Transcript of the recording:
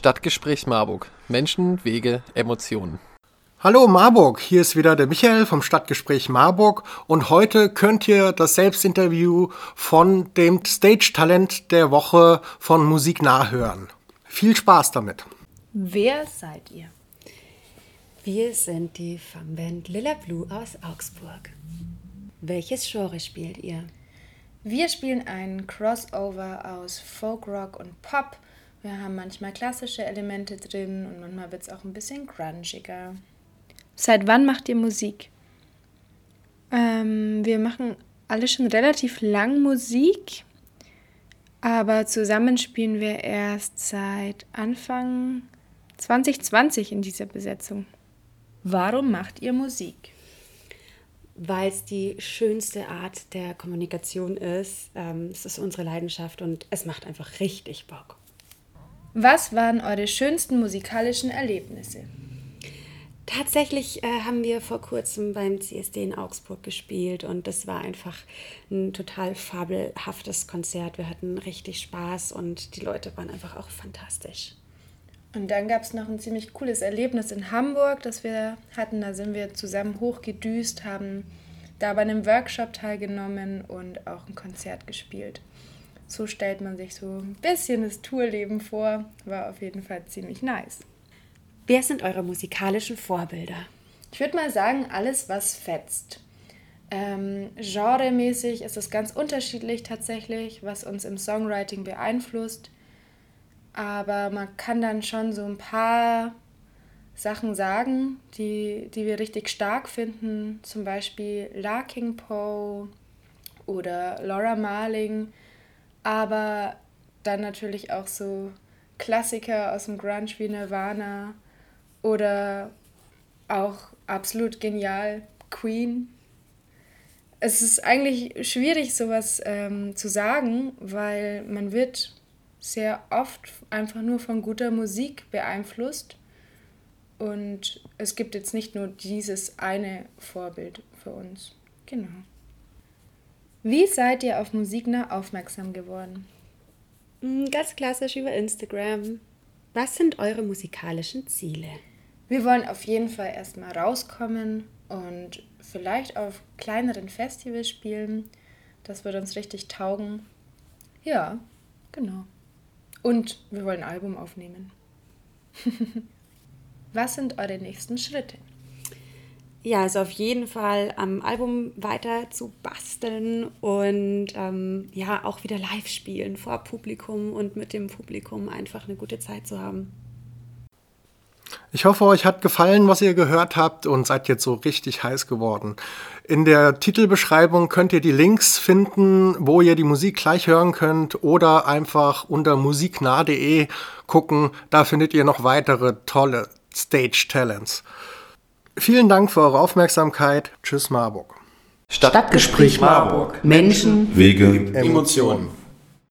Stadtgespräch Marburg. Menschen, Wege, Emotionen. Hallo Marburg, hier ist wieder der Michael vom Stadtgespräch Marburg und heute könnt ihr das Selbstinterview von dem Stage-Talent der Woche von Musik nachhören. Viel Spaß damit. Wer seid ihr? Wir sind die Fanband Lilla Blue aus Augsburg. Welches Genre spielt ihr? Wir spielen einen Crossover aus Folk, Rock und Pop. Wir haben manchmal klassische Elemente drin und manchmal wird es auch ein bisschen grungiger. Seit wann macht ihr Musik? Ähm, wir machen alle schon relativ lang Musik, aber zusammen spielen wir erst seit Anfang 2020 in dieser Besetzung. Warum macht ihr Musik? Weil es die schönste Art der Kommunikation ist. Ähm, es ist unsere Leidenschaft und es macht einfach richtig Bock. Was waren eure schönsten musikalischen Erlebnisse? Tatsächlich äh, haben wir vor kurzem beim CSD in Augsburg gespielt und das war einfach ein total fabelhaftes Konzert. Wir hatten richtig Spaß und die Leute waren einfach auch fantastisch. Und dann gab es noch ein ziemlich cooles Erlebnis in Hamburg, das wir hatten. Da sind wir zusammen hochgedüst, haben da bei einem Workshop teilgenommen und auch ein Konzert gespielt. So stellt man sich so ein bisschen das Tourleben vor. War auf jeden Fall ziemlich nice. Wer sind eure musikalischen Vorbilder? Ich würde mal sagen, alles, was fetzt. Ähm, genremäßig ist es ganz unterschiedlich tatsächlich, was uns im Songwriting beeinflusst. Aber man kann dann schon so ein paar Sachen sagen, die, die wir richtig stark finden. Zum Beispiel Larking Poe oder Laura Marling. Aber dann natürlich auch so Klassiker aus dem Grunge wie Nirvana oder auch absolut genial Queen. Es ist eigentlich schwierig, sowas ähm, zu sagen, weil man wird sehr oft einfach nur von guter Musik beeinflusst. Und es gibt jetzt nicht nur dieses eine Vorbild für uns. Genau. Wie seid ihr auf Musikner aufmerksam geworden? Mm, ganz klassisch über Instagram. Was sind eure musikalischen Ziele? Wir wollen auf jeden Fall erstmal rauskommen und vielleicht auf kleineren Festivals spielen. Das wird uns richtig taugen. Ja, genau. Und wir wollen ein Album aufnehmen. Was sind eure nächsten Schritte? Ja, also auf jeden Fall am Album weiter zu basteln und ähm, ja, auch wieder live spielen vor Publikum und mit dem Publikum einfach eine gute Zeit zu haben. Ich hoffe, euch hat gefallen, was ihr gehört habt und seid jetzt so richtig heiß geworden. In der Titelbeschreibung könnt ihr die Links finden, wo ihr die Musik gleich hören könnt oder einfach unter musiknah.de gucken. Da findet ihr noch weitere tolle Stage Talents. Vielen Dank für eure Aufmerksamkeit. Tschüss Marburg. Stadtgespräch Marburg. Menschen, Wege, Emotionen.